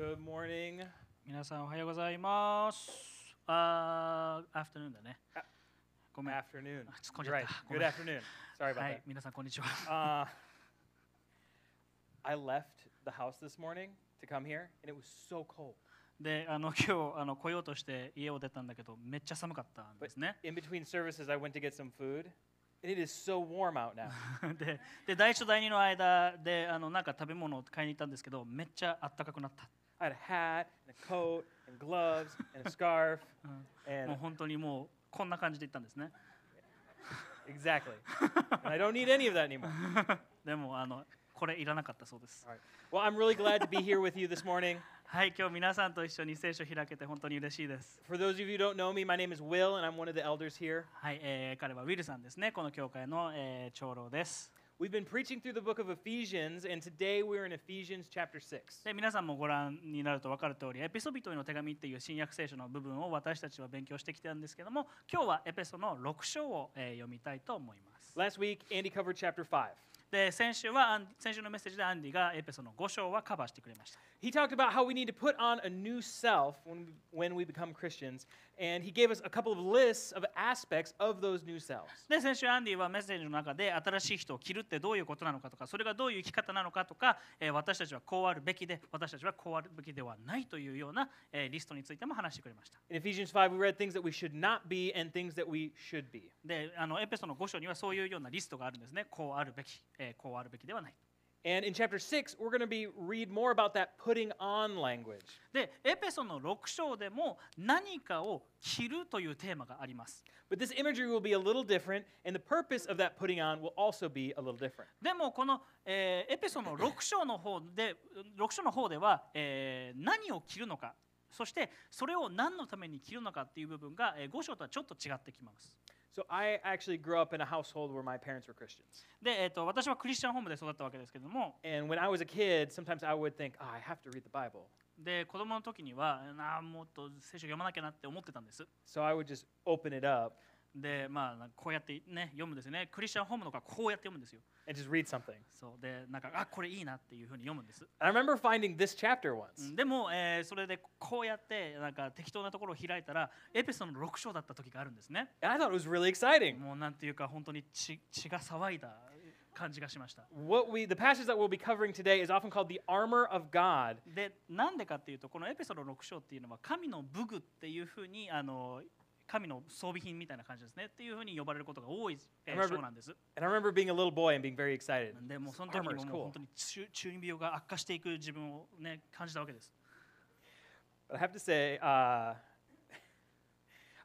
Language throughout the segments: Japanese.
Good morning. 皆さんおはようございます。あー、アフタヌーンだねあ。ごめん。Afternoon. あ突っ込んじゃ Right. った。ご Good afternoon. Sorry about はい、皆さんこんにちは。that. Uh, I left the house this morning to come here, and it was so cold. で、あの今日あの来ようとして家を出たんだけど、めっちゃ寒かったんですね。In between services, I went to get some food, and it is so warm out now. で、で第一と第二の間であのなんか食べ物を買いに行ったんですけど、めっちゃ暖かくなった。I had a hat, and a coat, and gloves, and a scarf, もう and 本当にもうこんな感じで行ったんですね。exactly. and I don't need any of that anymore. でもあのこれいらなかったそうです。All right. Well, I'm really glad to be here with you this morning. はい、今日皆さんと一緒に聖書を開けて本当に嬉しいです。For those of you who don't know me, my name is Will, and I'm one of the elders here. はい、えー彼はウィルさんですね。この教会の、えー長老です。We've been preaching through the book of Ephesians, and today we're in Ephesians chapter 6. で皆さんもご覧になると分かる通りエピソビトへの手紙っていう新約聖書の部分を私たちは勉強してきたんですけども今日はエペソの6章を、えー読みたいと思います Last week, Andy covered chapter 5. で先週は先週のメッセージでアンディがエペソの5章はカバーしてくれました He talked about how we need to put on a new self when we, when we become Christians, and he gave us a couple of lists of aspects of those new selves. で先週アンディはメッセージの中で新しい人を着るってどういうことなのかとかそれがどういう生き方なのかとか、えー私たちはこうあるべきで私たちはこうあるべきではないというような、えーリストについても話してくれました In Ephesians 5, we read things that we should not be and things that we should be. であのエペソの5章にはそういうようなリストがあるんですねこうあるべき、えーこうあるべきではない And in chapter 6, we're going to be read more about that putting on language. でエペソの6章でも何かを着るというテーマがあります But this imagery will be a little different, and the purpose of that putting on will also be a little different. でもこの、えーエペソの6章の方で6章の方では、えー何を着るのかそしてそれを何のために着るのかっていう部分が、え5章とはちょっと違ってきます So I actually grew up in a household where my parents were Christians. And when I was a kid, sometimes I would think, oh, I have to read the Bible. で、子供の時には、なあもっと聖書読まなきゃなって思ってたんです。So I would just open it up でまあこうやってね読むんですよねクリスチャンホームのからこうやって読むんですよ and just read something. そうでなんかあこれいいなっていうふうに読むんです I remember finding this chapter う once. んでも、えーそれでこうやってなんか適当なところを開いたらエペソの6章だった時があるんですね And I thought it was really exciting. もうなんていうか本当に血血が騒いだ感じがしました What we the passage that we'll be covering today is often called the armor of God. でなんでかっていうとこのエペソの6章っていうのは神の武具っていうふうにあの神の装備品みたいな感じですねっていうふうに呼ばれることが多い、えー I remember- 章なんです And I remember being a little boy and being very excited. でもうその時 Armor に is ももう cool. 本当に中中二病が悪化していく自分をね感じたわけです But I have to say, uh,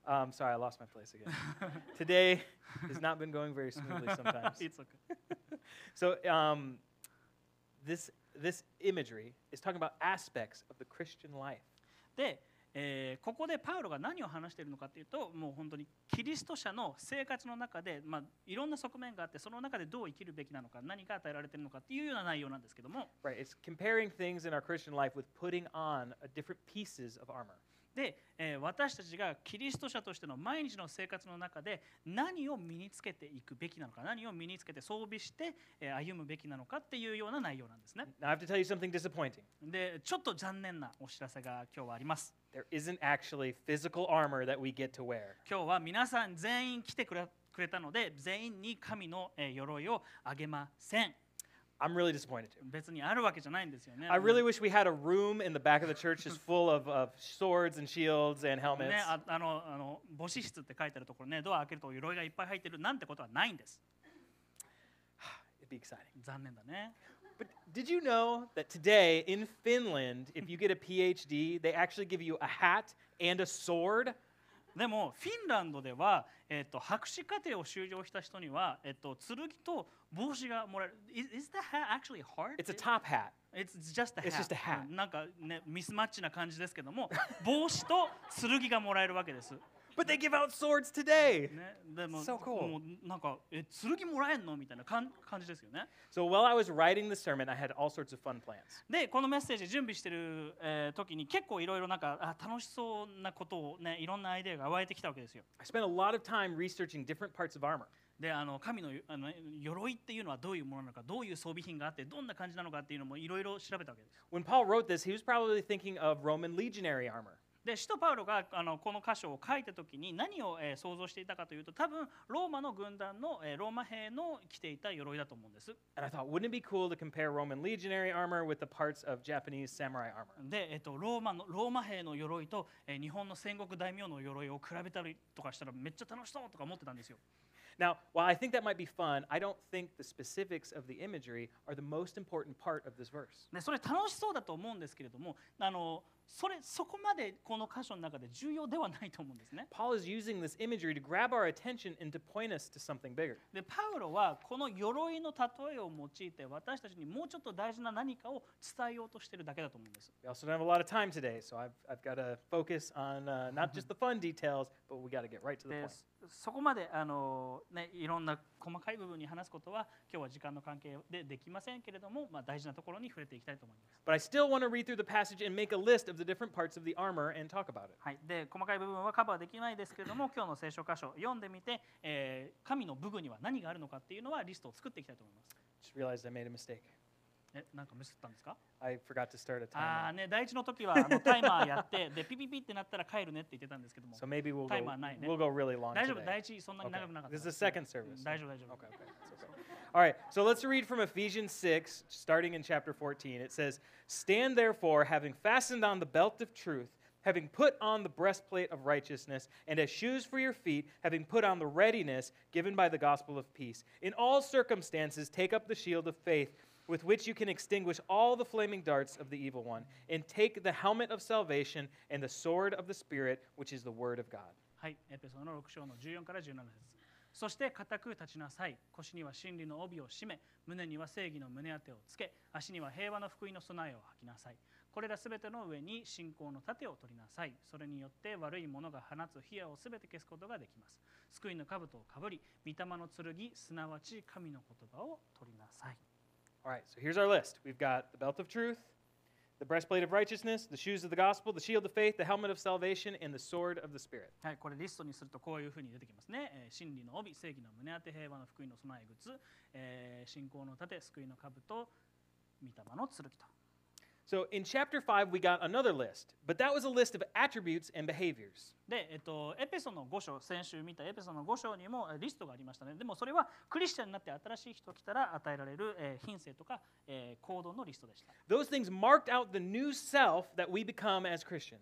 um, sorry, I lost my place again. Today has not been going very smoothly sometimes. It's okay. So um, this this imagery is talking about aspects of the Christian life. で、 えーここでパウロが何を話しているのかというともう本当にキリスト者の生活の中で、まあ、いろんな側面があってその中でどう生きるべきなのか何が与えられているのかっていうような内容なんですけども Right. It's comparing things in our Christian life with putting on a different pieces of armor. で、えー私たちがキリスト者としての毎日の生活の中で何を身につけていくべきなのか何を身につけて装備して、えー歩むべきなのかっていうような内容なんですね Now I have to tell you something disappointing. でちょっと残念なお知らせが今日はあります There isn't actually physical armor that we get to wear. 今日は皆さん全員来てくれくれたので全員に神のえー鎧をあげません I'm really disappointed too. 別にあるわけじゃないんですよね。 I really wish we had a room in the back of the church just full of, of swords and shields and helmets. ね、ああのあの母子室って書いてあるところねドア開けると鎧がいっぱい入ってるなんてことはないんです。 It'd be exciting. 残念だね。 But did you know that today in Finland, if you get a PhD, they actually give you a hat and a sword? でもフィンランドでは、えっと博士課程を修了した人には、えっと剣と帽子がもらえる。Is, is the hat actually hard? It's a top hat. It's just a hat. It's just a hat. うんなんかねミスマッチな感じですけども帽子と剣がもらえるわけです。But they give out swords today. ね、でも So cool. もうなんかえ剣もらえんのみたいな感感じですよね。So while I was writing the sermon, I had all sorts of fun plans. でこのメッセージ準備してる、えー時に結構いろいろなんかあ楽しそうなことをねいろんなアイデアが湧いてきたわけですよ。I spent a lot of time researching different parts of armor. であの神のあの鎧っていうのはどういうものなのかどういう装備品があってどんな感じなのかっていうのもいろいろ調べたわけです。When Paul wrote this, he was probably thinking of Roman legionary armor. で使徒パウロがあのこの箇所を書いた時に何を、えー想像していたかというと多分ローマの軍団の、えーローマ兵の着ていた鎧だと思うんです。And I thought, wouldn't it be cool to compare Roman legionary armor with the parts of Japanese samurai armor? で、えっと、ローマのローマ兵の鎧と、えー日本の戦国大名の鎧を比べたりとかしたらめっちゃ楽しそうとか思ってたんですよ。Now, while I think that might be fun, I don't think the specifics of the imagery are the most important part of this verse. でそれ楽しそうだと思うんですけれどもあのそれそこまでこの箇所の中で重要ではないと思うんですね。 Paul is using this imagery to grab our attention and to point us to something bigger. でパウロはこの鎧の例えを用いて私たちにもうちょっと大事な何かを伝えようとしてるだけだと思うんです。 We also don't have a lot of time today, so I've, I've got to focus on uh, not just the fun details, but we got to get right to the で point. そそこまであの、ね、いろんな細かい部分に話すことは今日は時間の関係でできませんけれども、まあ、大事なところに触れていきたいと思います。But I still want to read through the passage and make a list of the different parts of the armor and talk about it. はい、で細かい部分はカバーできないですけれども今日の聖書箇所読んでみて、えー神の武具には何があるのかっていうのはリストを作っていきたいと思います。Just realized I made a mistake. えなんかミスったんですか I forgot to start a ああ timer. ね第一の時はあのタイマーやってでピピピってなったら帰るねって言ってたんですけども So maybe we'll go, Timer ないね。 we'll go really long 大丈夫 today. 第一そんなに Okay. 長くなかった This is the second service. 大丈夫大丈夫 Okay, okay. That's okay. All right, so let's read from Ephesians 6, starting in chapter 14. It says, Stand therefore, having fastened on the belt of truth, having put on the breastplate of righteousness, and as shoes for your feet, having put on the readiness given by the gospel of peace. In all circumstances, take up the shield of faith, with which you can extinguish all the flaming darts of the evil one, and take the helmet of salvation and the sword of the Spirit, which is the word of God. はい、エペソの6章の14から17節。そして固く立ちなさい。腰には真理の帯を締め胸には正義の胸当てをつけ足には平和の福音の備えを履きなさい。これらすべての上に信仰の盾を取りなさい。それによって悪い者が放つ火矢をすべて消すことができます。救いの兜をかぶり御霊の剣すなわち神の言葉を取りなさい。All right, so here's our list. We've got the belt of truth, the breastplate of righteousness, the shoes of the gospel, the shield of faith, the helmet of salvation, and the sword of the Spirit. はい、これリストにするとこういうふうに出てきますね。えー真理の帯、正義の胸当て、平和の福音の備え靴、えー信仰の盾、救いの兜、御霊の剣と。So in chapter 5, we got another list, but that was a list of attributes and behaviors. で、えっと、エペソの5章、先週見たエペソの5章にもえーリストがありましたね。でもそれはクリスチャンになって新しい人が来たら与えられる、えー品性とか、えー行動のリストでした。Those things marked out the new self that we become as Christians.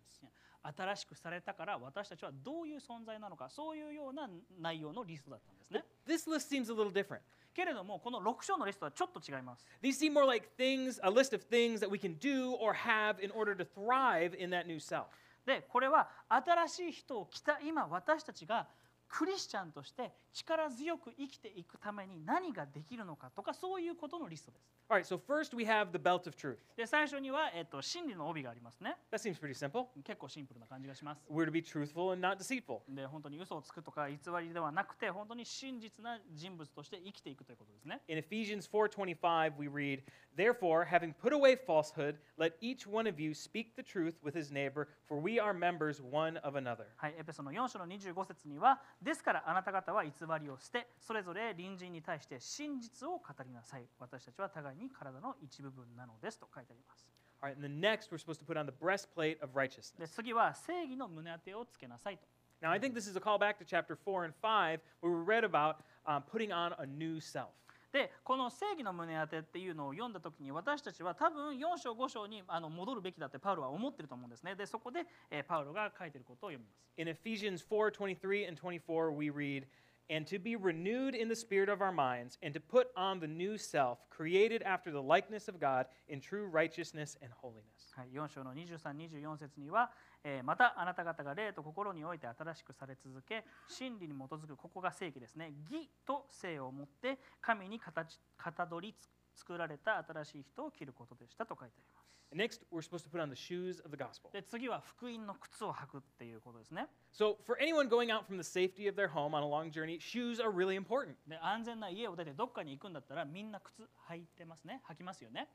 新しくされたから私たちはどういう存在なのか、そういうような内容のリストだったんですね。This list seems a little different. けれども、この6章のリストはちょっと違います。 These seem more like things, a list of things that we can do or have in order to thrive in that new self. でこれは新しい人を来た今私たちがクリスチャンとして 力強く生きていくために何ができるのかとかそういうことのリストです。All right, so first we have the belt of truth. で最初には、えっと真理の帯がありますね。That seems pretty simple. 結構シンプルな感じがします。We're to be truthful and not deceitful. で本当に嘘をつくとか偽りではなくて本当に真実な人物として生きていくということですね。In Ephesians 4:25 we read, "Therefore, having put away falsehood, let each one of you speak the truth with his neighbor, for we are members one of another." はい、エペソの4章の25節には、ですからあなた方は偽りを捨て、それぞれ隣人に対して真実を語りなさい。私たちは互いに体の一部分なのですと書いてあります。All right, and then next we're supposed to put on the breastplate of で righteousness. 次は正義の胸当てをつけなさいと。Now, I think this is a callback to chapter 4 and 5 where we read about um, putting on a new self. でこの正義の胸当てっていうのを読んだ時に私たちは多分4章5章にあの戻るべきだってパウロは思ってると思うんですね。でそこで、えーパウロが書いてることを読みます。In Ephesians 4:23 and 24 we read, "And to be renewed in the spirit of our minds, and to put on the new self, created after the likeness of God in true righteousness and holiness." はい、4章の23、24節には、えーまたあなた方が霊と心において新しくされ続け、真理に基づく、ここが正義ですね、義と性をもって、神に形かたどりつ作られた新しい人を着ることでしたと書いてあります。Next, we're supposed to put on the shoes of the gospel. で次は福音の靴を履くっていうことですね。So, for anyone going out from the safety of their home on a long journey, shoes are really important. で安全な家を出てどっかに行くんだったらみんな靴履いてますね。履きますよね。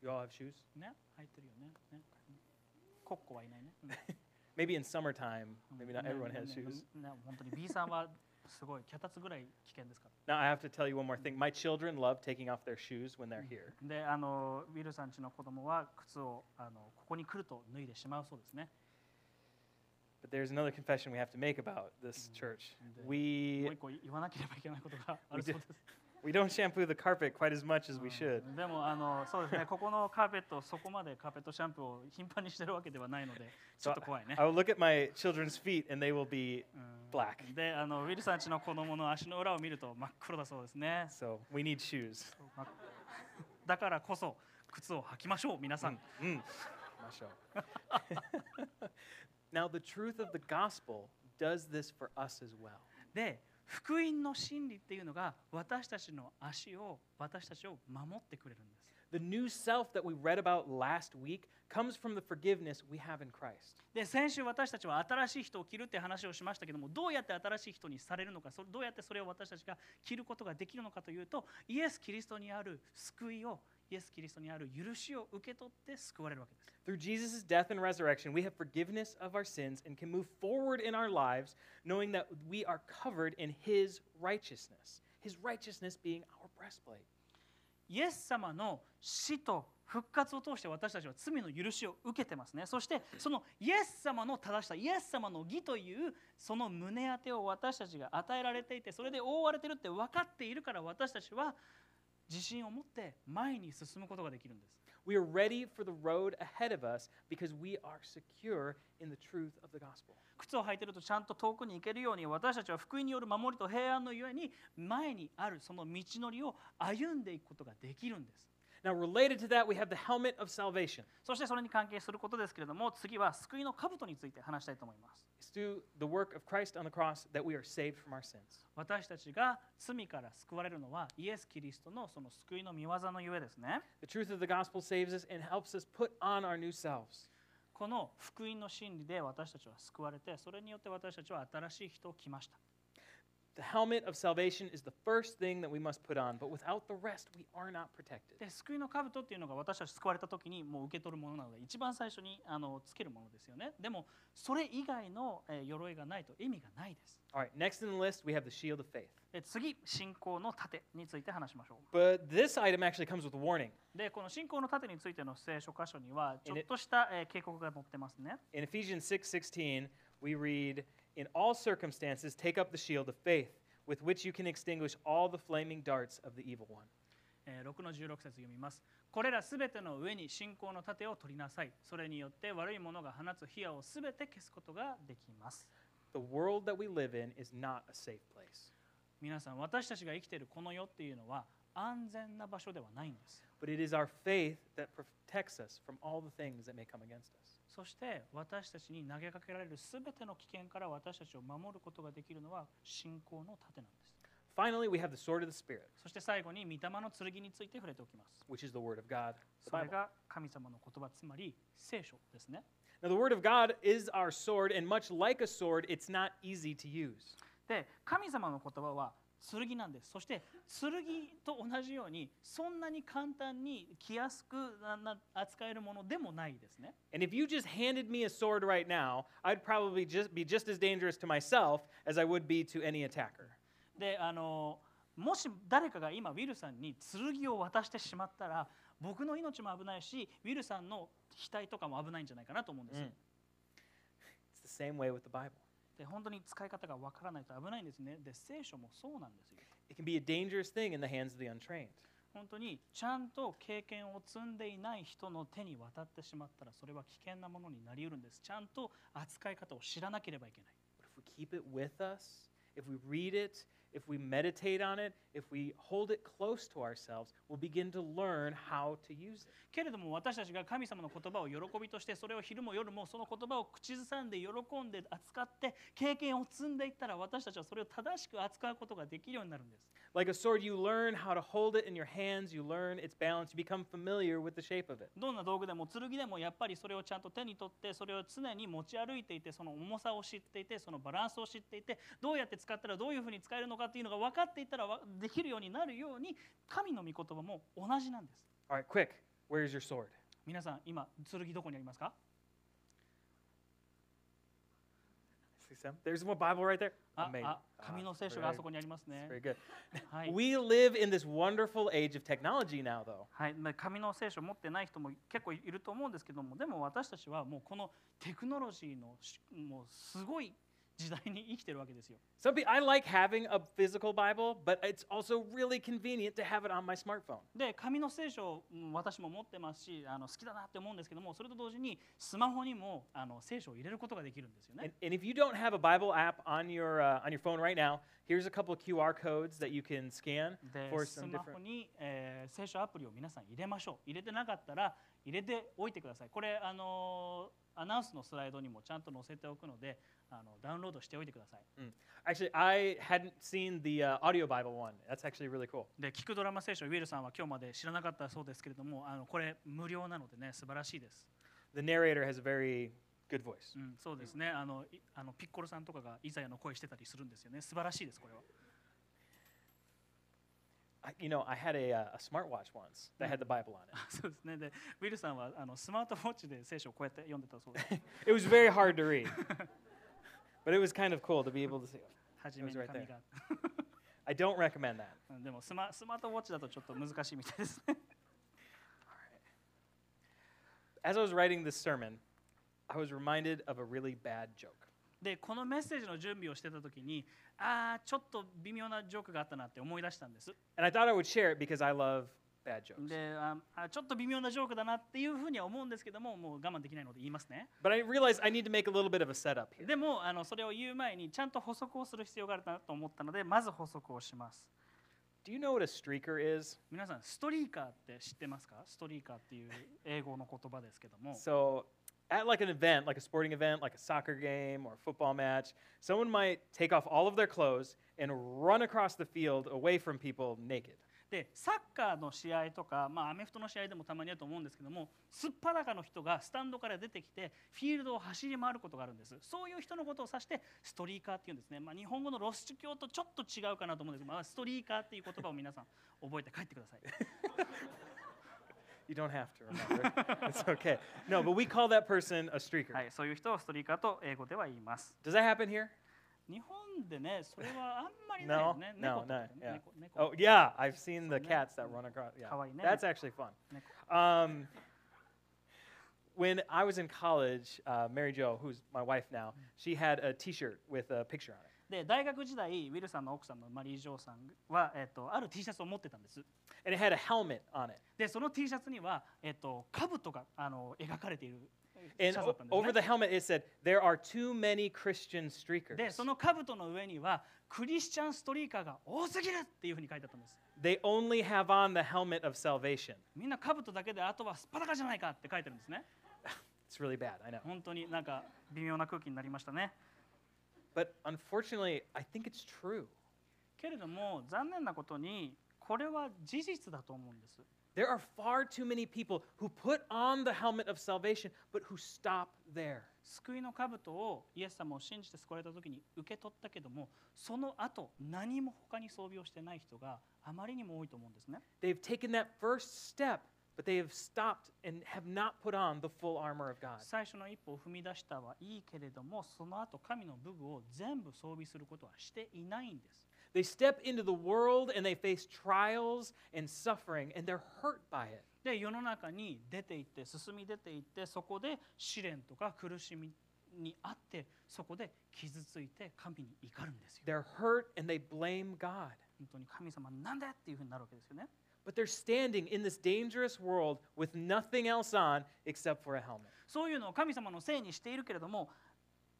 You all have shoes? ね履いてるよね。ねコッコはいないね。うん Maybe in summertime, maybe not ね everyone ね has ね shoes. ね本当に B さんはすごい脚立ぐらい危険ですから Now, I have to tell you one more thing. My children love taking off their shoes when they're here. であのウィルさんちの子供は靴をあのここに来ると脱いでしまうそうですね But there's another confession we have to make about this church. We 一個言わなければいけないことがあ We るそうです we don't shampoo the carpet quite as much as we should. うんでもあのそうですねここのカーペットそこまでカーペットシャンプーを頻繁にしてるわけではないのでちょっと怖いね I will look at my children's feet and they will be うん black. であのウィルさんちの子供の足の裏を見ると真っ黒だそうですね So we need shoes. まだからこそ靴を履きましょう皆さん、Mm. now, the truth of the gospel does this for us as well. で福音の真理っていうのが私たちの足を私たちを守ってくれるんです The new self that we read about last week comes from the forgiveness we have in Christ. で先週私たちは新しい人を着るって話をしましたけどもどうやって新しい人にされるのかそどうやってそれを私たちが着ることができるのかというとイエス・キリストにある救いをイエス・キリストにある許しを受け取って救われるわけです Through Jesus' death and resurrection, we have forgiveness of our sins and can move forward in our lives knowing that we are covered in His righteousness, His righteousness being our breastplate. イエス様の死と復活を通して私たちは罪の許しを受けてますねそしてそのイエス様の正しさイエス様の義というその胸当てを私たちが与えられていてそれで覆われてるって分かっているから私たちは自信を持って前に進むことができるんです We are ready for the road ahead of us because we are secure in the truth of the gospel. 靴を履いているとちゃんと遠くに行けるように私たちは福音による守りと平安のゆえに前にあるその道のりを歩んでいくことができるんです Now, related to that, we have the helmet of salvation. そしてそれに関係することですけれども、次は救いの兜について話したいと思います。私たちが罪から救われるのは、イエス・キリストのその救いの御業のゆえですね。この福音の真理で私たちは救われて、それによって私たちは新しい人を来ました。The helmet of salvation is the first thing that we must put on, but without the rest, we are not protected. で救いの兜っていうのが私たち救われた時にもう受け取るものなので一番最初にあのつけるものですよねでもそれ以外の、えー鎧がないと意味がないです All right, next in the list, we have the shield of faith. で次信仰の盾について話しましょ But this item actually comes with a warning. うでこの信仰の盾についての聖書箇所にはちょっとした、えー警告が載ってますね In Ephesians 6:16, we read, "In all circumstances, take up the shield of faith, with which you can extinguish all the flaming darts of the evil one." えー6の16節読みます。これらすべての上に信仰の盾を取りなさい。それによって悪い者が放つ火矢をすべて消すことができます。 The world that we live in is not a safe place, 皆さん、私たちが生きているこの世っていうのは安全な場所ではないんです。 but it is our faith that protects us from all the things that may come against us. そして私たちに投げかけられるすべての危険から私たちを守ることができるのは信仰の盾なんです。Finally, we have the sword of the Spirit, そして最後に御霊の剣について触れておきます。which is the word of God, the それ Bible. が神様の言葉、つまり聖書ですね。Now, the word of God is our sword, and much like a sword, it's not easy to use. で神様の言葉は剣なんですそして剣と同じようにそんなに簡単に気やすく扱えるものでもないですね And if you just handed me a sword right now, I'd probably just be just as dangerous to myself as I would be to any attacker. であのもし誰かが今ウィルさんに剣を渡してしまったら僕の命も危ないしウィルさんの額とかも危ないんじゃないかなと思うんです、Mm. It's the same way with the Bible. で本当に使い方がわからないと危ないんですね。で聖書もそうなんですよ。It can be a dangerous thing in the hands of the untrained. 本当にちゃんと経験を積んでいない人の手に渡ってしまったらそれは危険なものになりうるんです。ちゃんと扱い方を知らなければいけない。But if we keep it with us, if we read it, if we meditate on it, if we hold it close to ourselves, we'll begin to learn how to use it. けれども私たちが神様の言葉を喜びとしてそれを昼も夜もその言葉を口ずさんで喜んで扱って経験を積んでいったら私たちはそれを正しく扱うことができるようになるんです Like a sword, you learn how to hold it in your hands, you learn its balance, you become familiar with the shape of it. どんな道具でも剣でもやっぱりそれをちゃんと手に取ってそれを常に持ち歩いていてその重さを知っていてそのバランスを知っていてどうやって使ったらどういうふうに使えるのかっていうのが分かっていたらできるようになるように神の御言葉も同じなんです All right, quick, where's your sword? 皆さん今剣どこにありますか See some? There's one Bible right there. あ Amazing. あ紙の聖書 Ah, があ very- very good. We live in this wonderful age of technology now, though. 時代に生きてるわけですよ。Some people, I like having a physical Bible, but it's also really convenient to have it on my smartphone. で紙の聖書をうん私も持ってますしあの好きだなって思うんですけどもそれと同時にスマホにもあの聖書を入れることができるんですよ And, ね。and if you don't have a Bible app on your uh, on your phone right now, here's a couple QR codes that you can scan で for ス some マホ different. に、えー聖書アプリを皆さん入れましょう。入れてなかったら入れておいてください。これあのーアナウンスのスライドにもちゃんと載せておくのであのダウンロードしておいてください。Actually, I hadn't seen the uh, audio Bible one. That's actually really cool. で聞くドラマ聖書ウィルさんは今日まで知らなかったそうですけれどもあのこれ無料なのでね素晴らしいです、The narrator has a very good voice. うん、そうですねあのいあのピッコロさんとかがイザヤの声してたりするんですよね素晴らしいですこれは I, you know, I had a, uh, a smartwatch once that had the Bible on it. そうですねでウィルさんはあのスマートウォッチで聖書をこうやって読んでたそうです It was very hard to read, but it was kind of cool to be able to see. 初めに It was right 紙が I don't recommend that. うんでもスマスマートウォッチだとちょっと難しいみたいですね As I was writing this sermon, I was reminded of a really bad joke. でこのメッセージの準備をしてた時にああちょっと微妙なジョークがあったなって思い出したんです And I thought I would share it because I love bad jokes. でああちょっと微妙なジョークだなっていうふうには思うんですけどももう我慢できないので言いますね But I realized I need to make a little bit of a setup here. でもあのそれを言う前にちゃんと補足をする必要があるなと思ったのでまず補足をします Do you know what a streaker is? 皆さんストリーカーって知ってますか？ストリーカーっていう英語の言葉ですけども So, at like an event, like a sporting event, like a soccer game or a football match, someone might take off all of their clothes and run across the field away from people naked. でサッカーの試合とか、まあ、アメフトの試合でもたまにあると思うんですけどもすっぱだかの人がスタンドから出てきてフィールドを走り回ることがあるんです。そういう人のことを指してストリーカーっていうんですね、まあ、日本語のロス教とちょっと違うかなと思うんですけど、まあ、ストリーカーっていう言葉を皆さん覚えて帰ってください You don't have to remember. it's okay. No, but we call that person a streaker. はい、そういう人をストリーカーと英語では言います。 Does that happen here? 日本でね、それはあんまりないよね。 No, 猫とか no, ね yeah. 猫猫 Oh, yeah, I've seen the So, cats that ne- run across. Yeah. kawaii ne- That's actually fun. 猫 Um, when I was in college, uh, Mary Jo, who's my wife now, she had a T-shirt with a picture on it, で大学時代、ウィルさんの奥さんのマリー・ジョーさんは、えっとある T シャツを持ってたんです。and it had a helmet on it. で、その T シャツには、えっと兜があの描かれているシ And over ね the。helmet, it said, "There are too many Christian streakers." で、その兜の上には、クリスチャンストリーカーが多すぎるっていうふうに書いてあったんです。They only have on the helmet of salvation. みんな兜だけで、あとはすっぱだかじゃないかって書いてるんですね。It's really bad, I know. 本当になんか微妙な空気になりましたね。But unfortunately, I think it's true. けれども残念なことにこれは事実だと思うんです。There are far too many people who put on the helmet of salvation, but who stop there. 救いの兜をイエス様を信じて救われた時に受け取ったけどもその後何も他に装備をしてない人があまりにも多いと思うんですね。They've taken that first step, but they have stopped and have not put on the full armor of God. 最初の一歩を踏み出したはいいけれどもその後神の武具を全部装備することはしていないんです。They step into the world and they face trials and suffering, and they're hurt by it. で世の中に出ていって進み出ていってそこで試練とか苦しみにあってそこで傷ついて神に怒るんですよ。They're hurt and they blame God. 本当に神様なんでっていうふうになるわけですよね。But they're standing in this dangerous world with nothing else on except for a helmet. そういうのを神様のせいにしているけれども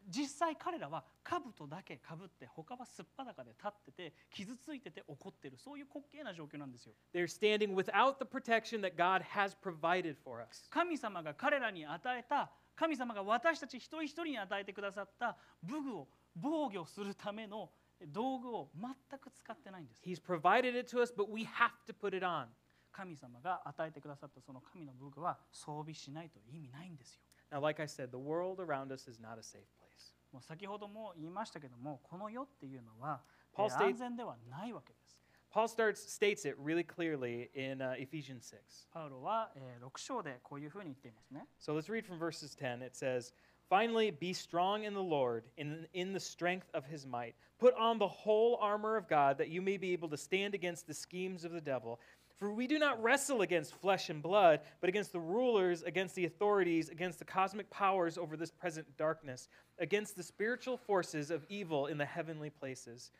実際彼らは兜だけかぶって他はすっぱだかで立ってて傷ついてて怒ってるそういう滑稽な状況なんですよ。They're standing without the protection that God has provided for us. 神様が彼らに与えた神様が私たち一人一人に与えてくださった武具を防御するための道具を全く使ってないんです。He's provided it to us, but we have to put it on. 神様が与えてくださったその神の武具は装備しないと意味ないんですよ。Now, like I said, the world around us is not a safe place. もう先ほども言いましたけどもこの世っていうのは、Paul えー states- 安全ではないわけです。Paul starts states it really clearly in uh, Ephesians 6. パウロは、えー6章でこういうふうに言っていますね。So let's read from verses 10. It says, Finally, be strong in the Lord, in, in the strength of his might. Put on the whole armor of God, that you may be able to stand against the schemes of the devil. For we do not wrestle against flesh and blood, but against the rulers, against the authorities, against the cosmic powers over this present darkness, against the spiritual forces of evil in the heavenly places.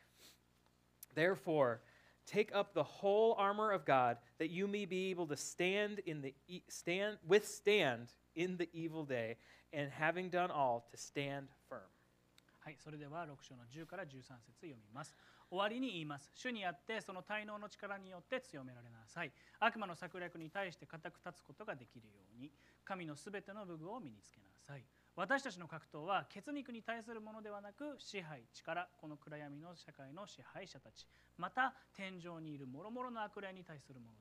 Therefore, take up the whole armor of God, that you may be able to stand in the stand withstand in the evil day, and having done all, to stand firm. はい、それでは6章の10から13節読みます。終わりに言います。主にあってその滞納の力によって強められなさい。悪魔の策略に対して固く立つことができるように、神のすべての武具を身につけなさい。私たちの格闘は血肉に対するものではなく支配力この暗闇の社会の支配者たちまた天井にいる諸々の悪霊に対するもの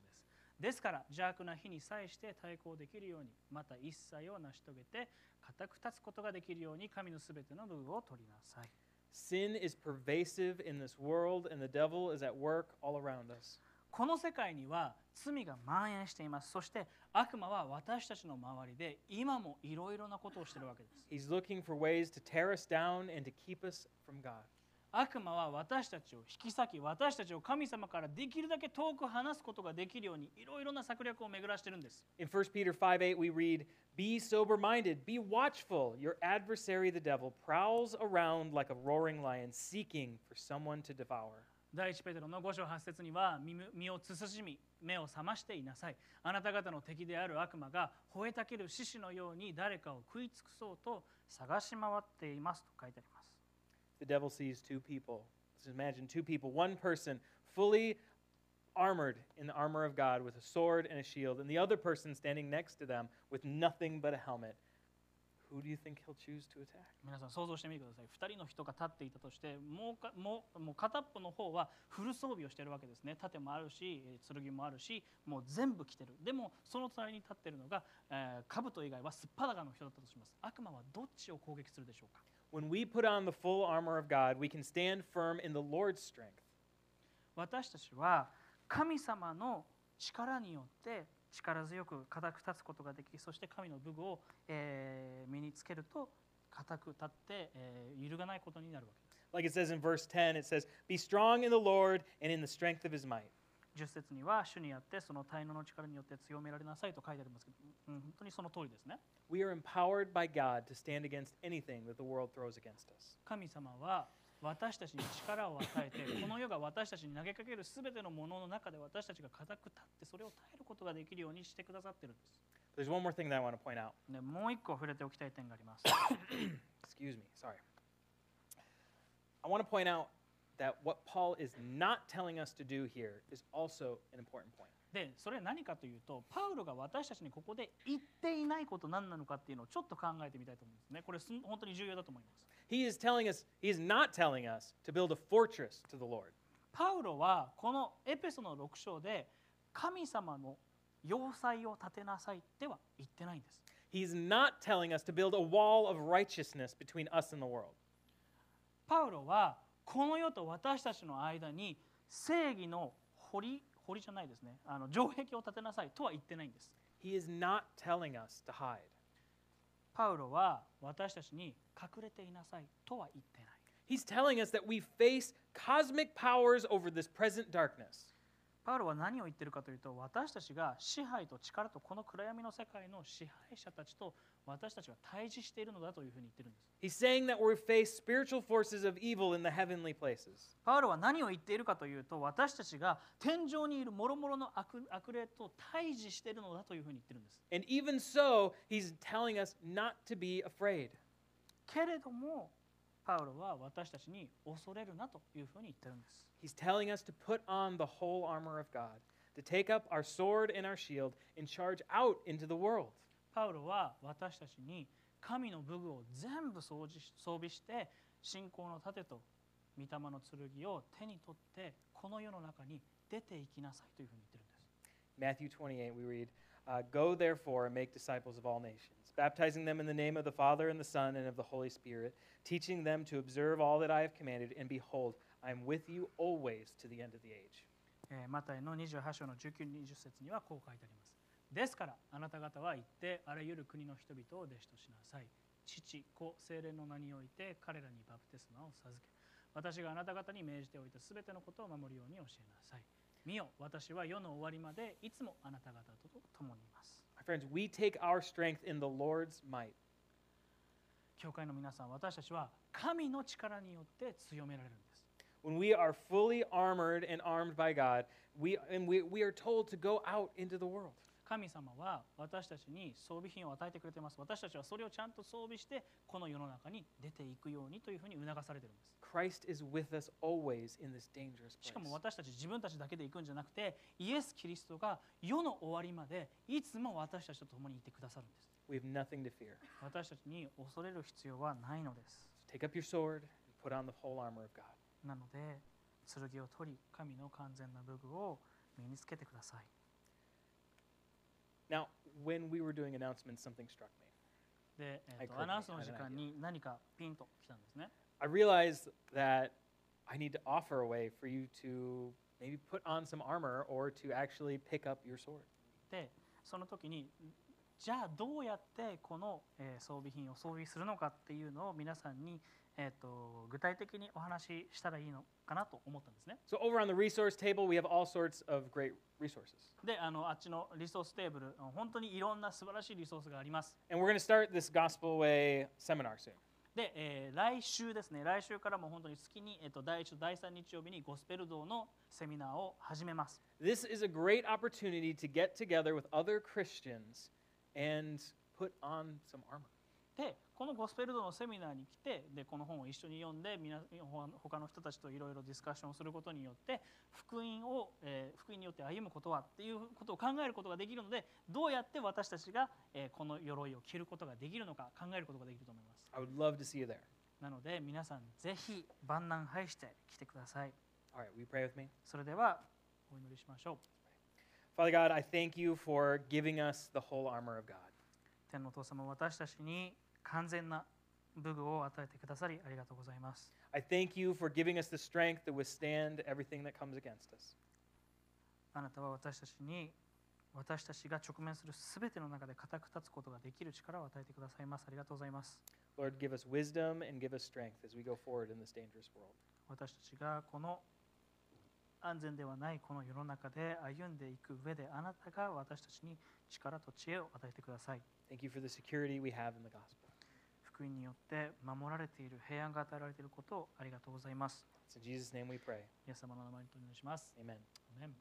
ですから邪悪な日に際して対抗できるようにまた一切を成し遂げて固く立つことができるように神のすべての武具を取りなさい Sin is pervasive in this world, and the devil is at work all around us. この世界には罪が蔓延していますそして悪魔は私たちの周りで今もいろいろなことをしているわけです He's looking for ways to tear us down and to keep us from God. 悪魔は私たちを引き裂き私たちを神様からできるだけ遠く離すことができるようにいろいろな策略を巡らしてるんです In 1 Peter 5 8, we read, Be sober minded, be watchful. Your adversary, the devil, prowls around like a roaring lion, seeking for someone to devour. 第一ペテロの5章8節には身身を慎み目を覚ましていなさいあなた方の敵である悪魔が吠えたける獅子のように誰かを食い尽くそうと探し回っていますと書いてあります The devil sees two people. Let's imagine two people, one person fully armored in the armor of God with a sword and a shield, and the other person standing next to them with nothing but a helmet. Who do you think he'll choose to attack? 皆さん想像してみてください2人の人が立っていたとしてもうかもうもう片っぽの方はフル装備をしているわけですね盾もあるし剣もあるしもう全部着てるでもその隣に立っているのが、えー、兜以外はすっぱだかの人だったとします悪魔はどっちを攻撃するでしょうか When we put on the full armor of God, we can stand firm in the Lord's strength. 私たちは神様の力によって力強く固く立つことができそして神の武具を、えー身につけると固く立って、えー揺るがないことになるわけです Like it says in verse 10, it says, Be strong in the Lord and in the strength of his might. 10節には主にあってその滞納の力によって強められなさいと書いてありますけど、うん、本当にその通りですね We are empowered by God to stand against anything that the world throws against us. 神様は私たちに力を与えてこの世が私たちに投げかけるすべてのものの中で私たちが固く立ってそれを耐えることができるようにしてくださってるんです There's one more thing that I want to point out. でもう一個触れておきたい点があります Excuse me, sorry. I want to point out that what Paul is not telling us to do here is also an important point. でそれは何かというとパウロが私たちにここで言っていないこと何なのかっていうのをちょっと考えてみたいと思うんですねこれ本当に重要だと思います He is telling us, he is not telling us to build a fortress to the Lord. パウロはこのエペソの6章で神様の要塞を建てなさいっては言ってないんです He's not telling us to build a wall of righteousness between us and the world. パウロはこの世と私たちの間に正義の堀堀じゃないですねあの城壁を建てなさいとは言ってないんです He is not telling us to hide. パウロは私たちに隠れていなさいとは言ってない He's telling us that we face cosmic powers over this present darkness. パウロは何を言ってるかというと私たちが支配と力とこの暗闇の世界の支配者たちと私たちが対峙しているのだというふうに言ってるんです He's saying that we face spiritual forces of evil in the heavenly places. パウロは何を言っているかというと私たちが天井にいる諸々の悪悪霊と対峙しているのだというふうに言ってるんです And even so, he's telling us not to be afraid. けれどもパウロは私たちに恐れるなというふうに言ってるんです He's telling us to put on the whole armor of God, to take up our sword and our shield and charge out into the world. パウロは私たちに神の武具を全部装備して信仰の盾と御霊の剣を手に取ってこの世の中に出ていきなさいというふうに言ってるんです Matthew 28, we read, uh, Go therefore and make disciples of all nations, baptizing them in the name of the Father and the Son and of the Holy Spirit, teaching them to observe all that I have commanded, and behold, I am with you always to the end of the age. えーマタイの28章の19、20節にはこう書いてあります。ですからあなた方は行ってあらゆる国の人々を弟子としなさい。父子精霊の名において彼らにバプテスマを授け私があなた方に命じておいたすべてのことを守るように教えなさい見よ私は世の終わりまでいつもあなた方と共にいます My friends, we take our strength in the Lord's might. 教会の皆さん私たちは神の力によって強められるんです When we are fully armored and armed by God, we, and we, we are told to go out into the world. 神様は私たちに装備品を与えてくれています私たちはそれをちゃんと装備してこの世の中に出ていくようにというふうに促されているんです Christ is with us always in this dangerous しか place. も私たち自分たちだけで行くんじゃなくてイエス・キリストが世の終わりまでいつも私たちと共にいてくださるんです We have nothing to fear. 私たちに恐れる必要はないのです So take up your sword and put on the whole armor of God. なので剣を取り神の完全な武具を身につけてください when we were doing announcements, something struck me. で、えーと I couldn't- アナウンスの I 時 had an 間に何かピンときたんですね I realized that I need to offer a way for you to maybe put on some armor or to actually pick up your sword. でその時にじゃあどうやってこの、えー装備品を装備するのかっていうのを皆さんに、えー、 と具体的にお話ししたらいいのかなと思ったんですね So, over on the resource table, we have all sorts of great resources. であのあっちのリソーステーブル本当にいろんな素晴らしいリソースがあります And we're going to start this Gospel Way seminar soon. で、えー来週ですね来週からも本当に月に、えー、と第1と第3日曜日にゴスペル堂のセミナーを始めます This is a great opportunity to get together with other Christians and put on some armor. でこのゴスペル堂のセミナーに来てでこの本を一緒に読んで他の人たちといろいろディスカッションをすることによって福音を、えー福音によって歩むことはっていうことを考えることができるのでどうやって私たちが、えーこの鎧を着ることができるのか考えることができると思います I would love to see you there. なので皆さんぜひ万難排して来てください All right, you pray with me? それではお祈りしましょう Father God, I thank you for giving us the whole armor of God. 天のお父様私たちに完全な武具を与えてくださりありがとうございます I thank you for giving us the strength to withstand everything that comes against us. あなたは私たちに私たちが直面するすべての中で固く立つことができる力を与えてくださいます。ありがとうございます。Lord, give us wisdom and give us strength as we go forward in this dangerous world. 私たちがこの安全ではないこの世の中で歩んでいく上であなたが私たちに力と知恵を与えてください。Thank you for the security we have in the gospel. 福音によって守られている平安が与えられていることをありがとうございます。It's in Jesus' name we pray. イエス様の名前にお願いします。Amen. アメン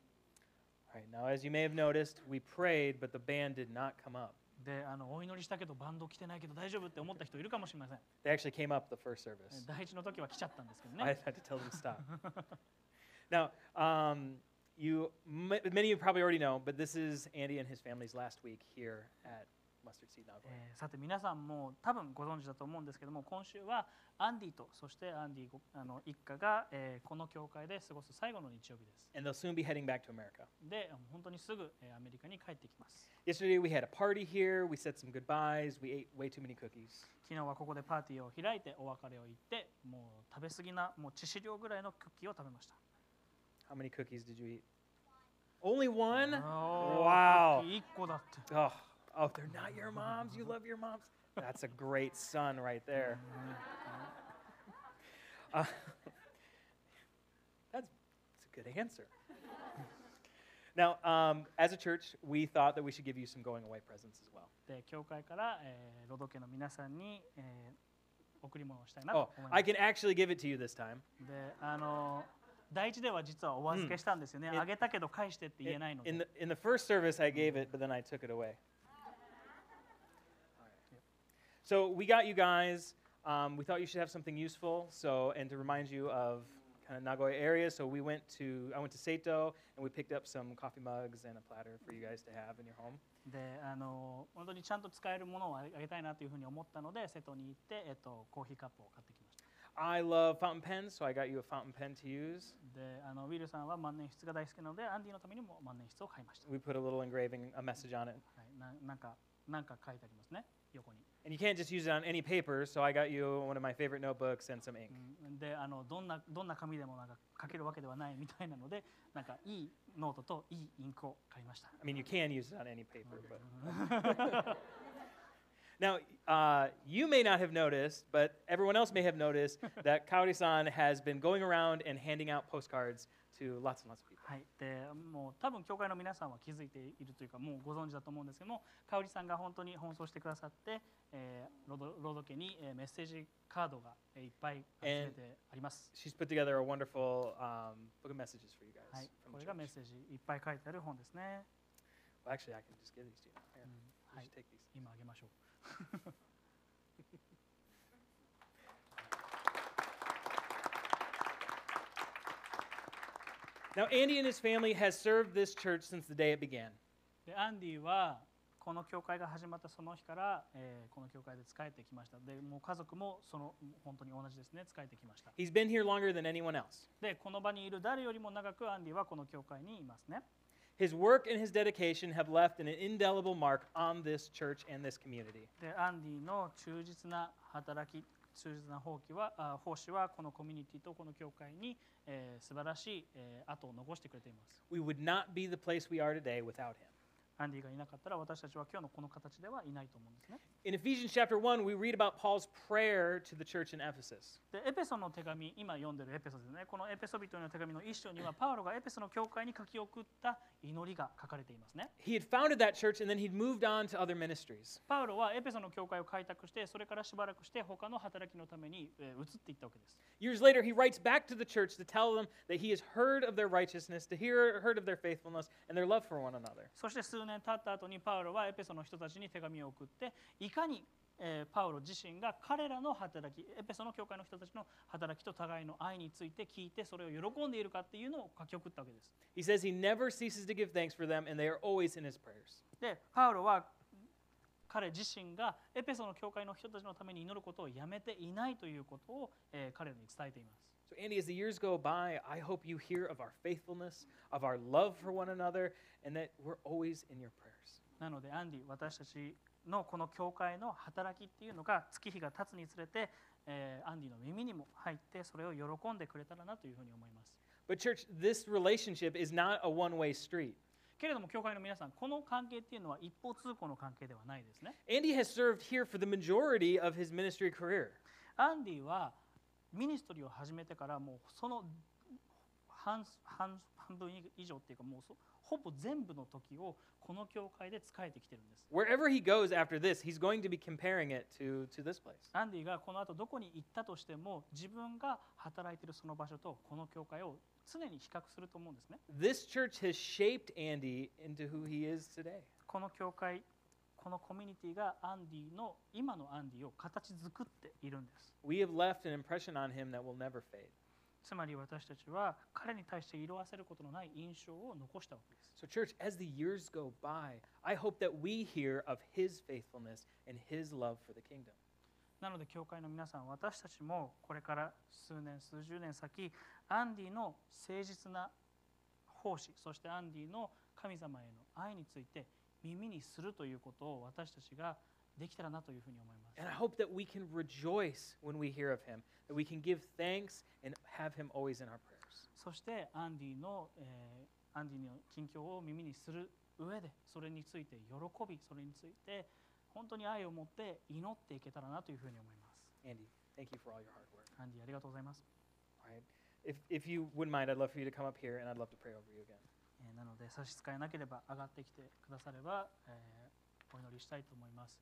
All right, now as you may have noticed, we prayed, but the band did not come up. であのお祈りしたけどバンド来てないけど大丈夫って思った人いるかもしれません。They actually came up the first service. 第一の時は来ちゃったんですけど I ね。had to tell them to stop. now, um, you many of you probably already know, but this is Andy and his family's last week here at. えーさて皆さんも多分ご存知だと思うんですけども今週はアンディとそしてアンディごあの一家が、えーこの教会で過ごす最後の日曜日です。And they'll soon be heading back to America. で本当にすぐ、えーアメリカに帰ってきます。Yesterday we had a party here. We said some goodbyes. We ate way too many cookies. 昨日はここでパーティーを開いてお別れを言ってもう食べ過ぎなもう致死量ぐらいのクッキーを食べました。How many cookies did you eat? Only one? Wow. クッキー1個だって。Oh, oh, they're not your moms. You love your moms. That's a great son right there. Uh, that's, that's a good answer. Now, um, as a church, we thought that we should give you some going away presents as well. で教会から、えーロド家の皆さんに、えー贈り物をしたいなと Oh, 思いま I す。 can actually give it to you this time. であの第一では実はお預けしたんですよね。うんあげたけど返してって言え In, ないので。 in the, in the first service, I gave it, but then I took it away. So we got you guys. Um, we thought you should have something useful. So and to remind you of kind of Nagoya area. So we went to I went to Seito and we picked up some coffee mugs and a platter for you guys to have in your home. であの本当にちゃんと使えるものをあげたいなというふうに思ったので瀬戸に行って、えっと、コーヒーカップを買ってきました I love fountain pens, so I got you a fountain pen to use. であのウィルさんは万年筆が大好きなのでアンディのためにも万年筆を買いました、 We put a little engraving, a message on it. はい、ななんかなんか書いてありますね横に、 And you can't just use it on any paper, so I got you one of my favorite notebooks and some ink. うん、であのどんなどんな紙でもなんか書けるわけではないみたいなのでなんかいいノートといいインクを買いました I mean, you can use it on any paper, but. now, uh, you may not have noticed, but everyone else may have noticed that Kaori-san has been going around and handing out postcards to lots and lots of people. はい、でもう多分教会の皆さんは気づいているというかもうご存知だと思うんですけども香織さんが本当に奔走してくださって、えー、ロードロード家に、えーメッセージカードが、えーいっぱい集めてあります。She's put together a wonderful um, book of messages for you guys. はい、これがメッ.セージいっぱい書いてある本ですね。Well, actually, I can just give these to you. Here, はい should take these. 今あげましょう。Now, Andy and his family has served this church since the day it began. でアンディはこの教会が始まったその日から、えーこの教会で仕えてきました。でもう家族もその本当に同じですね、仕えてきました。He's been here longer than anyone else. で、この場にいる誰よりも長くアンディはこの教会にいますね。His work and his dedication have left an indelible mark on this church and this community. で、アンディの忠実な働き、忠実な奉仕はあ奉仕はこのコミュニティとこの教会に、えー素晴らしい、えー後を残してくれています。 We would not be the place we are today without him. アンディがいなかったら私たちは今日のこの形ではいないと思うんですね。In Ephesians chapter 1, we read about Paul's prayer to the church in Ephesus. で、エペソの手紙、今読んでるエペソですね。このエペソ人への手紙の一章には、パウロがエペソの教会に書き送った祈りが書かれていますね。He had founded that church and then he'd moved on to other ministries. パウロはエペソの教会を開拓して、それからしばらくして他の働きのために、えー移っていったわけです。Years later, he writes back to the church to tell them that he has heard of their righteousness, to hear heard of their faithfulness and their love for one another. そして数年経った後にパウロはエペソの人たちに手紙を送っていかに、えーパウロ自身が彼らの働きエペソの教会の人たちの働きと互いの愛について聞いてそれを喜んでいるかっていうのを書き送ったわけです。He says he never ceases to give thanks for them and they are always in his prayers. でパウロは彼自身がエペソの教会の人たちのために祈ることをやめていないということを、えー彼らに伝えています。So, Andy, as the years go by, I hope you hear of our faithfulness, of our love for one another, and that we're always in your prayers. なのでアンディ私たちのこの教会の働きっていうのが月日が経つにつれて、えーアンディの耳にも入ってそれを喜んでくれたらなというふうに思います。 But, church, this relationship is not a one way street. けれども教会の皆さんこの関係っていうのは一方通行の関係ではないですね。 Andy has served here for the majority of his ministry career. アンディは ミニストリーを始めてからもうその半半半分以上っていうかもうそほぼ全部の時をこの教会で仕えてきてるんです。Wherever he goes after this, he's going to be comparing it to, to this place. アンディがこの後どこに行ったとしても自分が働いているその場所とこの教会を常に比較すると思うんですね。This church has shaped Andy into who he is today. この教会このコミュニティがアンディの今のアンディを形作っているんです。We have left an impression on him that will never fade. つまり私たちは彼に対して色あせることのない印象を残したわけです。So, church, as the years go by, I hope that we hear of his faithfulness and his love for the kingdom. なので教会の皆さん私たちもこれから数年数十年先アンディの誠実な奉仕そしてアンディの神様への愛について耳にするということを私たちができたらなというふうに思います。And I hope that we can rejoice when we hear of him, that we can give thanks and have him always in our prayers. そしてアンディの、えーアンディの近況を耳にする上でそれについて喜びそれについて本当に愛を持って祈っていけたらなというふうに思います。Andy, thank you for all your hard work. アンディありがとうございます。All right. If, if you wouldn't mind, I'd love for you to come up here and I'd love to pray over you again. えーなので差し支えなければ上がってきてくだされば、えーお祈りしたいと思います。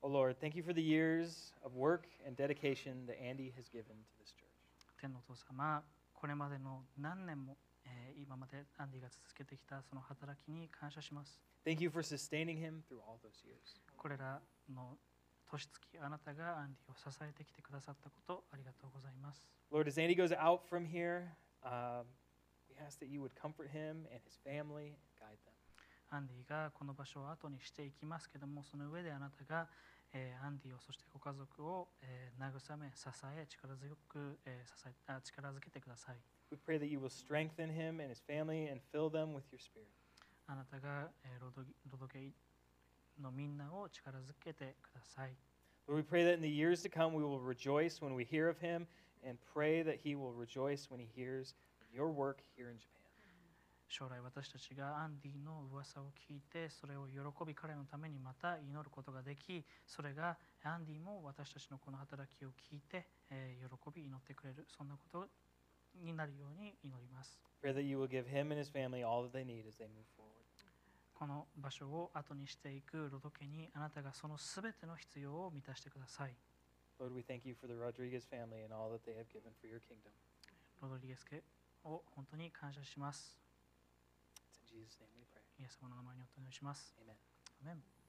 Oh Lord, thank you for the years of work and dedication that Andy has given to this church. 天のお父様、これまでの何年も、えー今までアンディが続けてきたその働きに感謝します。Thank you for sustaining him through all those years. これらの年月、あなたがアンディを支えてきてくださったこと、ありがとうございます。Lord, as Andy goes out from here, um, we ask that you would comfort him and his family and guide them. アンディがこの場所を後にしていきますけども、その上であなたが、えーアンディをそしてご家族を、えー慰め、支え、力強く、えー支えあ力づけてください。We pray that you will strengthen him and his family and fill them with your spirit. あなたが、えーロドギロドゲイのみんなを力づけてください。Lord, we pray that in the years to come we will rejoice when we hear of him and pray that he will rejoice when he hears of your work here in Japan. 将来私たちがアンディの噂を聞いてそれを喜び彼のためにまた祈ることができそれがアンディも私たちのこの働きを聞いて、えー喜び祈ってくれるそんなことになるように祈ります Pray that you will give him and his family all that they need as they move forward. この場所を後にしていくロド家にあなたがそのすべての必要を満たしてください。ロドリゲス家を本当に感謝します。イエス様の名前にお願いします。アメ。